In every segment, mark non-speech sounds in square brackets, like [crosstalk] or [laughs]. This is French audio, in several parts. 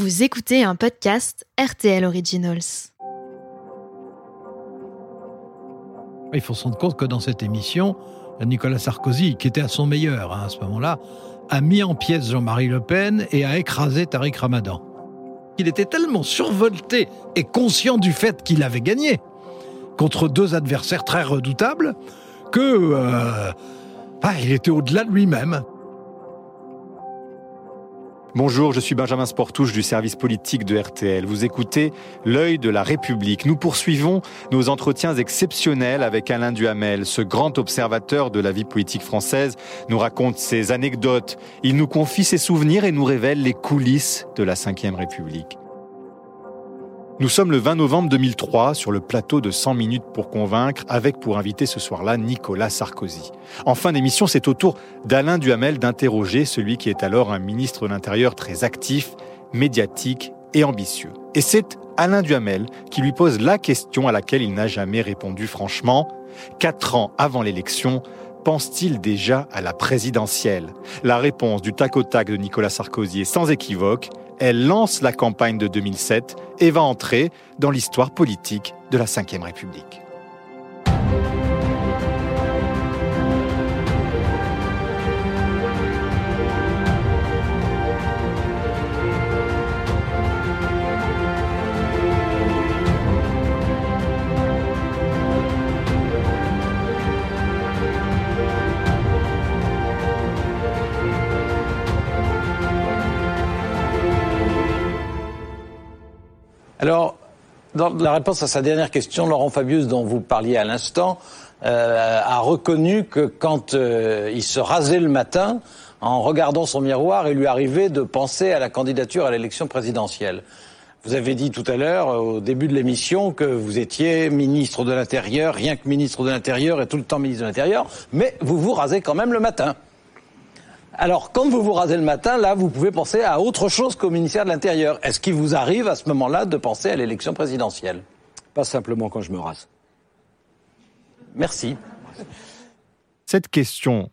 Vous écoutez un podcast RTL Originals. Il faut se rendre compte que dans cette émission, Nicolas Sarkozy, qui était à son meilleur hein, à ce moment-là, a mis en pièces Jean-Marie Le Pen et a écrasé Tariq Ramadan. Il était tellement survolté et conscient du fait qu'il avait gagné contre deux adversaires très redoutables que euh, ah, il était au-delà de lui-même. Bonjour, je suis Benjamin Sportouche du service politique de RTL. Vous écoutez L'œil de la République. Nous poursuivons nos entretiens exceptionnels avec Alain Duhamel. Ce grand observateur de la vie politique française nous raconte ses anecdotes. Il nous confie ses souvenirs et nous révèle les coulisses de la Ve République. Nous sommes le 20 novembre 2003 sur le plateau de 100 minutes pour convaincre avec pour invité ce soir-là Nicolas Sarkozy. En fin d'émission, c'est au tour d'Alain Duhamel d'interroger celui qui est alors un ministre de l'Intérieur très actif, médiatique et ambitieux. Et c'est Alain Duhamel qui lui pose la question à laquelle il n'a jamais répondu franchement. Quatre ans avant l'élection, pense-t-il déjà à la présidentielle? La réponse du tac au tac de Nicolas Sarkozy est sans équivoque elle lance la campagne de 2007 et va entrer dans l'histoire politique de la Ve République. Alors, dans la réponse à sa dernière question, Laurent Fabius, dont vous parliez à l'instant, euh, a reconnu que quand euh, il se rasait le matin, en regardant son miroir, il lui arrivait de penser à la candidature à l'élection présidentielle. Vous avez dit tout à l'heure, au début de l'émission, que vous étiez ministre de l'Intérieur, rien que ministre de l'Intérieur et tout le temps ministre de l'Intérieur, mais vous vous rasez quand même le matin. Alors, quand vous vous rasez le matin, là, vous pouvez penser à autre chose qu'au ministère de l'Intérieur. Est-ce qu'il vous arrive à ce moment-là de penser à l'élection présidentielle? Pas simplement quand je me rase. Merci. Cette question,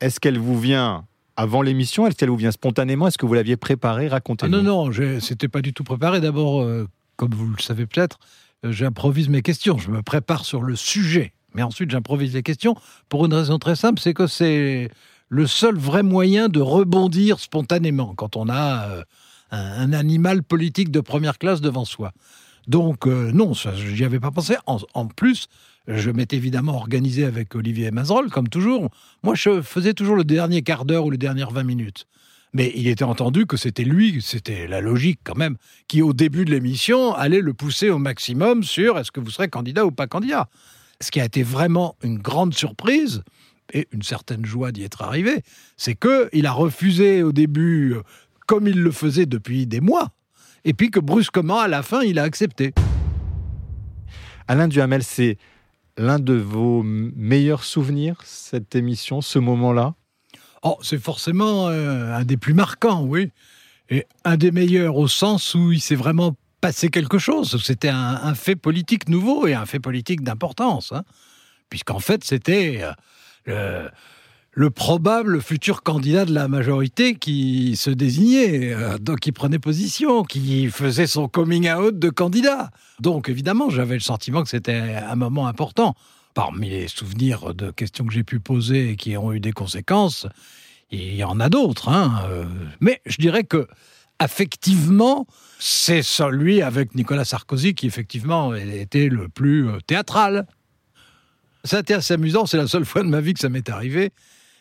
est-ce qu'elle vous vient avant l'émission? Est-ce qu'elle vous vient spontanément? Est-ce que vous l'aviez préparée? Racontez-nous. Ah non, non, c'était pas du tout préparé. D'abord, euh, comme vous le savez peut-être, euh, j'improvise mes questions. Je me prépare sur le sujet. Mais ensuite, j'improvise les questions pour une raison très simple, c'est que c'est le seul vrai moyen de rebondir spontanément quand on a euh, un, animal politique de première classe devant soi. Donc euh, non, je n'y avais pas pensé. En, plus, je m'étais évidemment organisé avec Olivier Mazerolle, comme toujours. Moi, je faisais toujours le dernier quart d'heure ou les dernières 20 minutes. Mais il était entendu que c'était lui, c'était la logique quand même, qui au début de l'émission allait le pousser au maximum sur est-ce que vous serez candidat ou pas candidat. Ce qui a été vraiment une grande surprise, et une certaine joie d'y être arrivé, c'est que il a refusé au début, euh, comme il le faisait depuis des mois, et puis que brusquement, à la fin, il a accepté. Alain Duhamel, c'est l'un de vos meilleurs souvenirs, cette émission, ce moment-là? Oh, c'est forcément euh, un des plus marquants, oui. Et un des meilleurs au sens où il s'est vraiment passé quelque chose. C'était un, fait politique nouveau et un fait politique d'importance. Hein. Puisqu'en fait, c'était... Euh, le, probable futur candidat de la majorité qui se désignait, euh, donc qui prenait position, qui faisait son coming out de candidat. Donc évidemment, j'avais le sentiment que c'était un moment important. Parmi les souvenirs de questions que j'ai pu poser et qui ont eu des conséquences, il y en a d'autres. Hein. Euh, mais je dirais que affectivement, c'est celui avec Nicolas Sarkozy qui effectivement était le plus euh, théâtral. C'était assez amusant, c'est la seule fois de ma vie que ça m'est arrivé.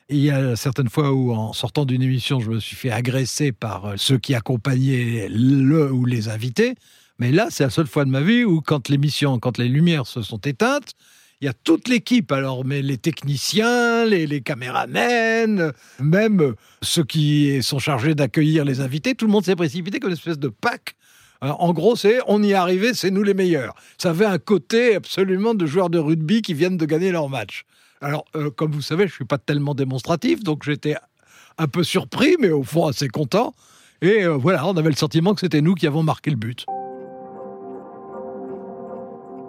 Il y a certaines fois où, en sortant d'une émission, je me suis fait agresser par euh, ceux qui accompagnaient le ou les invités. Mais là, c'est la seule fois de ma vie où, quand l'émission, quand les lumières se sont éteintes, il y a toute l'équipe, alors, mais les techniciens, les, les caméramens, même ceux qui sont chargés d'accueillir les invités, tout le monde s'est précipité comme une espèce de pack en gros, c'est on y est arrivé, c'est nous les meilleurs. Ça avait un côté absolument de joueurs de rugby qui viennent de gagner leur match. Alors, euh, comme vous savez, je suis pas tellement démonstratif, donc j'étais un peu surpris, mais au fond assez content. Et euh, voilà, on avait le sentiment que c'était nous qui avons marqué le but.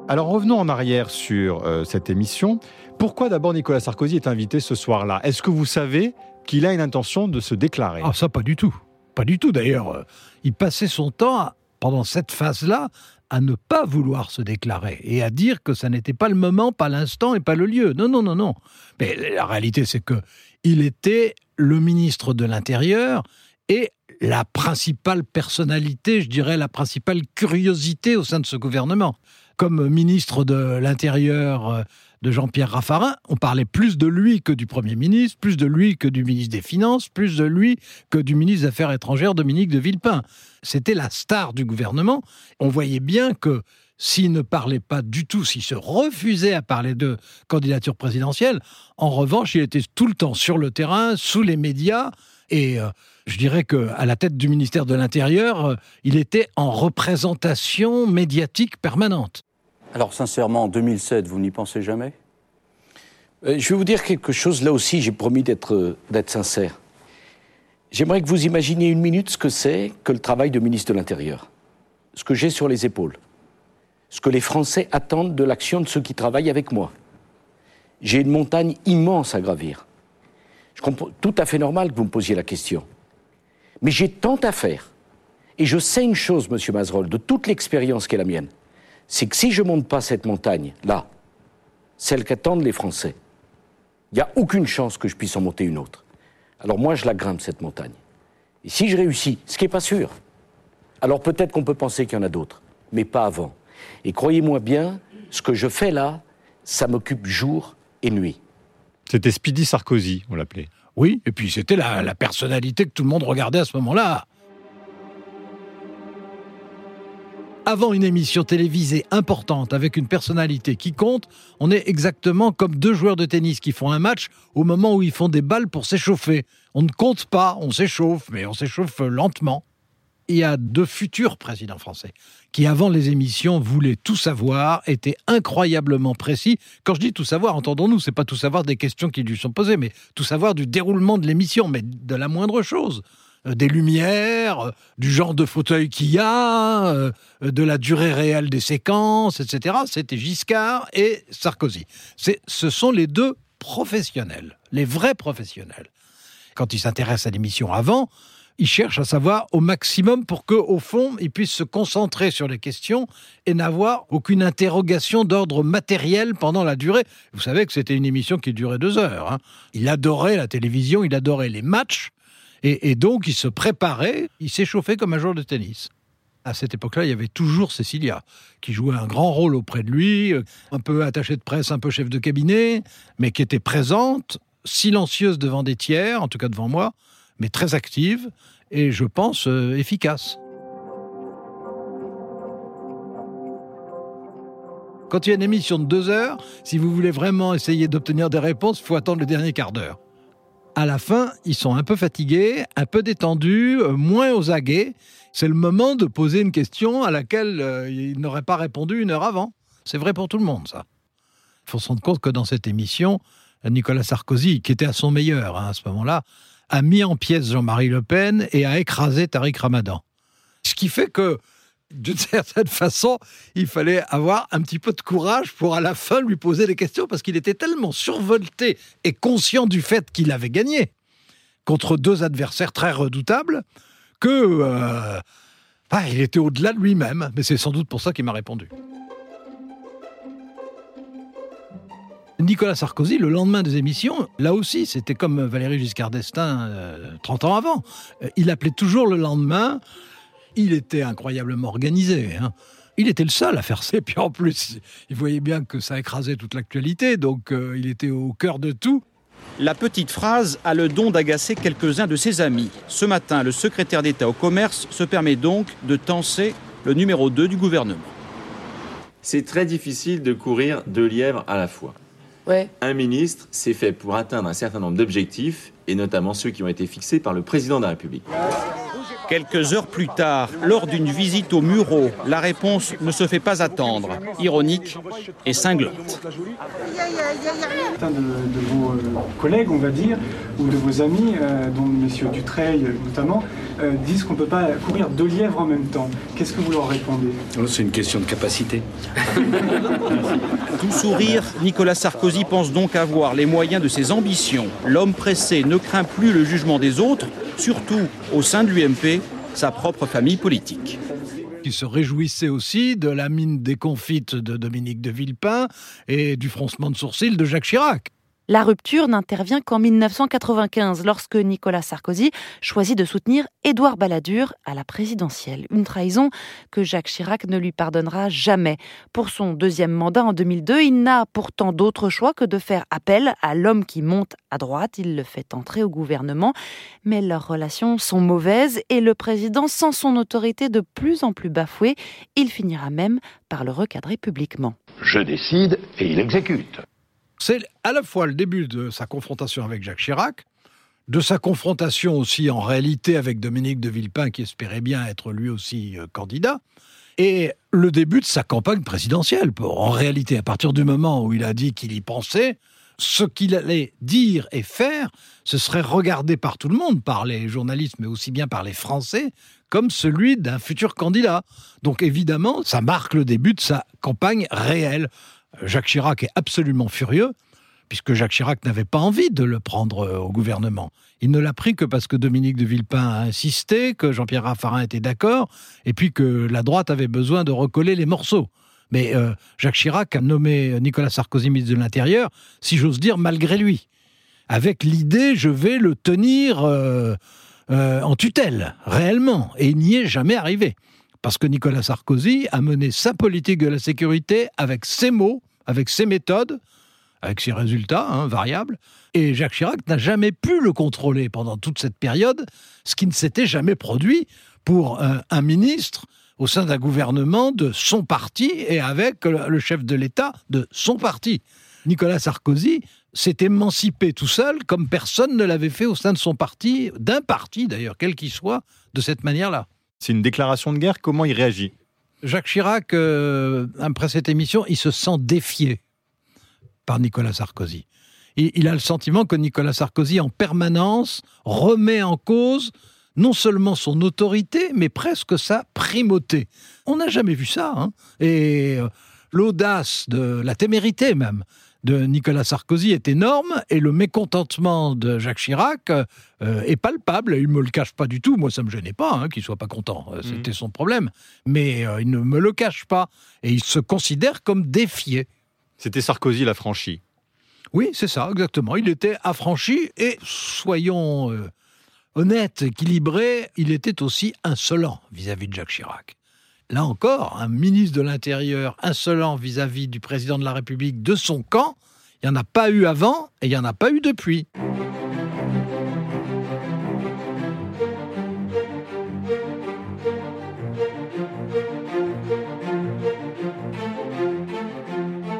Alors revenons en arrière sur cette émission. Pourquoi d'abord Nicolas Sarkozy est invité ce soir-là? Est-ce que vous savez qu'il a une intention de se déclarer? Ah ça pas du tout Pas du tout d'ailleurs. Il passait son temps, pendant cette phase-là, à ne pas vouloir se déclarer et à dire que ça n'était pas le moment, pas l'instant et pas le lieu. Non, non, non, non. Mais la réalité, c'est que il était le ministre de l'Intérieur et la principale personnalité, je dirais la principale curiosité au sein de ce gouvernement. Comme ministre de l'Intérieur euh, de Jean-Pierre Raffarin, on parlait plus de lui que du Premier ministre, plus de lui que du ministre des Finances, plus de lui que du ministre des Affaires étrangères Dominique de Villepin. C'était la star du gouvernement. On voyait bien que s'il ne parlait pas du tout, s'il se refusait à parler de candidature présidentielle, en revanche, il était tout le temps sur le terrain, sous les médias, et euh, je dirais qu'à la tête du ministère de l'Intérieur, euh, il était en représentation médiatique permanente. Alors sincèrement, en 2007, vous n'y pensez jamais? Euh, Je vais vous dire quelque chose, là aussi j'ai promis d'être sincère. J'aimerais que vous imaginiez une minute ce que c'est que le travail de ministre de l'Intérieur, ce que j'ai sur les épaules, ce que les Français attendent de l'action de ceux qui travaillent avec moi. J'ai une montagne immense à gravir. Je comprends tout à fait normal que vous me posiez la question. Mais j'ai tant à faire. Et je sais une chose, monsieur Mazerolle, de toute l'expérience qui est la mienne, c'est que si je ne monte pas cette montagne, là, celle qu'attendent les Français, il n'y a aucune chance que je puisse en monter une autre. Alors moi, je la grimpe, cette montagne. Et si je réussis, ce qui n'est pas sûr, alors peut-être qu'on peut penser qu'il y en a d'autres, mais pas avant. Et croyez-moi bien, ce que je fais là, ça m'occupe jour et nuit. C'était Speedy Sarkozy, on l'appelait. Oui, et puis c'était la, la personnalité que tout le monde regardait à ce moment-là. Avant une émission télévisée importante avec une personnalité qui compte, on est exactement comme deux joueurs de tennis qui font un match au moment où ils font des balles pour s'échauffer. On ne compte pas, on s'échauffe, mais on s'échauffe lentement. Il y a deux futurs présidents français qui, avant les émissions, voulaient tout savoir, étaient incroyablement précis. Quand je dis tout savoir, entendons-nous, c'est pas tout savoir des questions qui lui sont posées, mais tout savoir du déroulement de l'émission, mais de la moindre chose. Euh, des lumières, euh, du genre de fauteuil qu'il y a, euh, de la durée réelle des séquences, etc. C'était Giscard et Sarkozy. Ce sont les deux professionnels, les vrais professionnels. Quand ils s'intéressent à l'émission avant, ils cherchent à savoir au maximum pour que, au fond, ils puissent se concentrer sur les questions et n'avoir aucune interrogation d'ordre matériel pendant la durée. Vous savez que c'était une émission qui durait deux heures. Hein. Il adorait la télévision, il adorait les matchs. Et, donc, il se préparait, il s'échauffait comme un joueur de tennis. À cette époque-là, il y avait toujours Cécilia, qui jouait un grand rôle auprès de lui, euh, un peu attachée de presse, un peu chef de cabinet, mais qui était présente, silencieuse devant des tiers, en tout cas devant moi, mais très active et, je pense, euh, efficace. Quand il y a une émission de deux heures, si vous voulez vraiment essayer d'obtenir des réponses, il faut attendre le dernier quart d'heure à la fin, ils sont un peu fatigués, un peu détendus, euh, moins aux aguets. C'est le moment de poser une question à laquelle euh, ils n'auraient pas répondu une heure avant. C'est vrai pour tout le monde, ça. Il faut se rendre compte que dans cette émission, Nicolas Sarkozy, qui était à son meilleur hein, à ce moment-là, a mis en pièces Jean-Marie Le Pen et a écrasé Tariq Ramadan. Ce qui fait que d'une [laughs] certaine façon, il fallait avoir un petit peu de courage pour à la fin lui poser des questions parce qu'il était tellement survolté et conscient du fait qu'il avait gagné contre deux adversaires très redoutables que euh, ah, il était au-delà de lui-même. Mais c'est sans doute pour ça qu'il m'a répondu. Nicolas Sarkozy, le lendemain des émissions, là aussi, c'était comme Valéry Giscard d'Estaing 30 euh, ans avant. Euh, il appelait toujours le lendemain il était incroyablement organisé. Hein. Il était le seul à faire ça. Et puis en plus, il voyait bien que ça écrasait toute l'actualité, donc euh, il était au cœur de tout. La petite phrase a le don d'agacer quelques-uns de ses amis. Ce matin, le secrétaire d'État au commerce se permet donc de tenser le numéro 2 du gouvernement. C'est très difficile de courir deux lièvres à la fois. Ouais. Un ministre, c'est fait pour atteindre un certain nombre d'objectifs, et notamment ceux qui ont été fixés par le président de la République. Quelques heures plus tard, lors d'une visite au Muro, la réponse ne se fait pas attendre, ironique et cinglante. Certains de, vos euh, collègues, on va dire, ou de vos amis, euh, dont M. Dutreil notamment, euh, disent qu'on ne peut pas courir deux lièvres en même temps. Qu'est-ce que vous leur répondez? Oh, C'est une question de capacité. Tout sourire, Nicolas Sarkozy pense donc avoir les moyens de ses ambitions. L'homme pressé ne craint plus le jugement des autres, surtout au sein de l'UMP, sa propre famille politique qui se réjouissait aussi de la mine déconfite de Dominique de Villepin et du froncement de sourcils de Jacques Chirac. La rupture n'intervient qu'en 1995, lorsque Nicolas Sarkozy choisit de soutenir Édouard Balladur à la présidentielle. Une trahison que Jacques Chirac ne lui pardonnera jamais. Pour son deuxième mandat en 2002, il n'a pourtant d'autre choix que de faire appel à l'homme qui monte à droite. Il le fait entrer au gouvernement, mais leurs relations sont mauvaises et le président sent son autorité de plus en plus bafouée. Il finira même par le recadrer publiquement. Je décide et il exécute. C'est à la fois le début de sa confrontation avec Jacques Chirac, de sa confrontation aussi en réalité avec Dominique de Villepin, qui espérait bien être lui aussi euh, candidat, et le début de sa campagne présidentielle. En réalité, à partir du moment où il a dit qu'il y pensait, ce qu'il allait dire et faire, ce serait regardé par tout le monde, par les journalistes, mais aussi bien par les Français, comme celui d'un futur candidat. Donc évidemment, ça marque le début de sa campagne réelle. Jacques Chirac est absolument furieux, puisque Jacques Chirac n'avait pas envie de le prendre euh, au gouvernement. Il ne l'a pris que parce que Dominique de Villepin a insisté, que Jean-Pierre Raffarin était d'accord, et puis que la droite avait besoin de recoller les morceaux. Mais euh, Jacques Chirac a nommé Nicolas Sarkozy ministre de l'Intérieur, si j'ose dire, malgré lui. Avec l'idée, je vais le tenir euh, en tutelle, réellement. Et n'y est jamais arrivé. Parce que Nicolas Sarkozy a mené sa politique de la sécurité avec ses mots, avec ses méthodes, avec ses résultats hein, variables. Et Jacques Chirac n'a jamais pu le contrôler pendant toute cette période, ce qui ne s'était jamais produit pour un, ministre au sein d'un gouvernement de son parti et avec le chef de l'État de son parti. Nicolas Sarkozy s'est émancipé tout seul, comme personne ne l'avait fait au sein de son parti, d'un parti d'ailleurs, quel qu'il soit, de cette manière-là. C'est une déclaration de guerre, comment il réagit? Jacques Chirac, euh, après cette émission, il se sent défié par Nicolas Sarkozy. Il, a le sentiment que Nicolas Sarkozy, en permanence, remet en cause non seulement son autorité, mais presque sa primauté. On n'a jamais vu ça. Hein. Et euh, l'audace de la témérité même de Nicolas Sarkozy est énorme et le mécontentement de Jacques Chirac euh, est palpable. Il ne me le cache pas du tout. Moi, ça ne me gênait pas hein, qu'il soit pas content. Euh, mhm. C'était son problème. Mais euh, il ne me le cache pas. Et il se considère comme défié. C'était Sarkozy l'affranchi. Oui, c'est ça, exactement. Il était affranchi et, soyons honnêtes, équilibrés, il était aussi insolent vis à -vis de Jacques Chirac là encore, un ministre de l'Intérieur insolent vis-à-vis du président de la République de son camp, il n'y en a pas eu avant et il n'y en a pas eu depuis.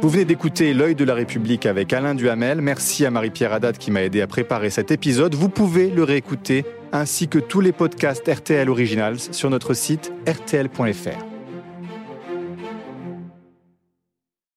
Vous venez d'écouter L'œil de la République avec Alain Duhamel. Merci à Marie-Pierre Haddad qui m'a aidé à préparer cet épisode. Vous pouvez le réécouter ainsi que tous les podcasts RTL Originals sur notre site rtl.fr.